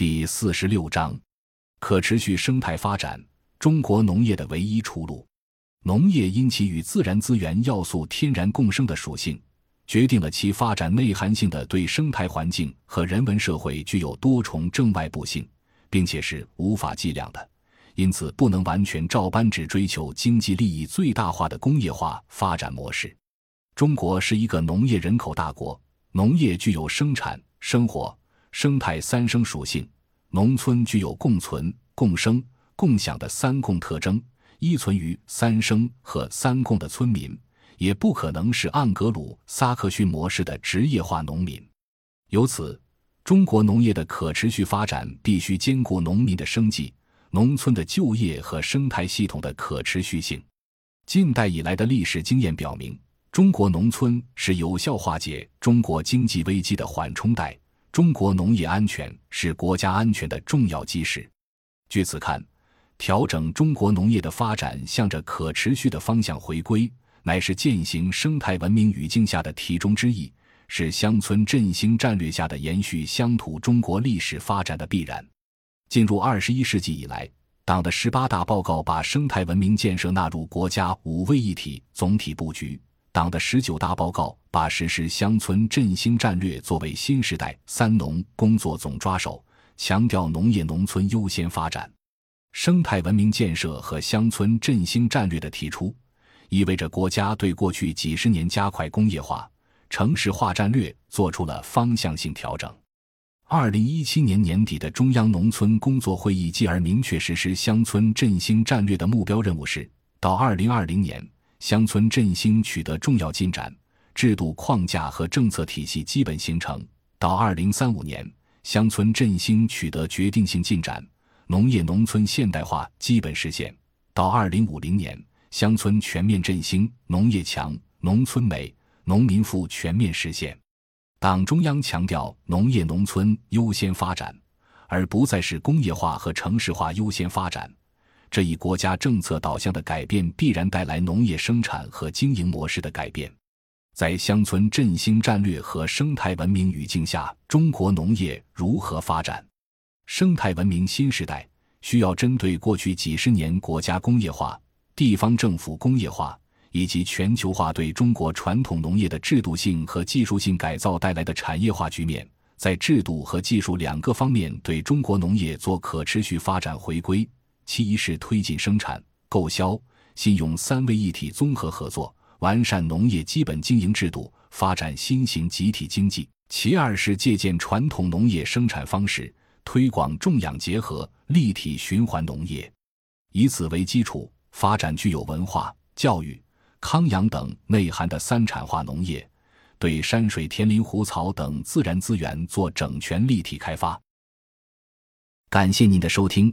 第四十六章：可持续生态发展，中国农业的唯一出路。农业因其与自然资源要素天然共生的属性，决定了其发展内涵性的对生态环境和人文社会具有多重正外部性，并且是无法计量的。因此，不能完全照搬只追求经济利益最大化的工业化发展模式。中国是一个农业人口大国，农业具有生产、生活、生态三生属性，农村具有共存、共生、共享的三共特征。依存于三生和三共的村民，也不可能是盎格鲁撒克逊模式的职业化农民。由此，中国农业的可持续发展必须兼顾农民的生计、农村的就业和生态系统的可持续性。近代以来的历史经验表明，中国农村是有效化解中国经济危机的缓冲带，中国农业安全是国家安全的重要基石。据此看。调整中国农业的发展向着可持续的方向回归，乃是践行生态文明语境下的题中之意，是乡村振兴战略下的延续乡土中国历史发展的必然。进入二十一世纪以来，党的十八大报告把生态文明建设纳入国家五位一体总体布局；党的十九大报告把实施乡村振兴战略作为新时代“三农”工作总抓手，强调农业农村优先发展。生态文明建设和乡村振兴战略的提出，意味着国家对过去几十年加快工业化、城市化战略做出了方向性调整。二零一七年年底的中央农村工作会议继而明确实施乡村振兴战略的目标任务是：到二零二零年，乡村振兴取得重要进展，制度框架和政策体系基本形成；到二零三五年，乡村振兴取得决定性进展。农业农村现代化基本实现，到二零五零年，乡村全面振兴，农业强，农村美，农民富全面实现。党中央强调农业农村优先发展，而不再是工业化和城市化优先发展。这一国家政策导向的改变，必然带来农业生产和经营模式的改变。在乡村振兴战略和生态文明语境下，中国农业如何发展？生态文明新时代需要针对过去几十年国家工业化、地方政府工业化以及全球化对中国传统农业的制度性和技术性改造带来的产业化局面，在制度和技术两个方面对中国农业做可持续发展回归。其一是推进生产、购销、信用三位一体综合合作，完善农业基本经营制度，发展新型集体经济；其二是借鉴传统农业生产方式。推广种养结合、立体循环农业，以此为基础，发展具有文化、教育、康养等内涵的三产化农业，对山水田林湖草等自然资源做整全立体开发。感谢您的收听，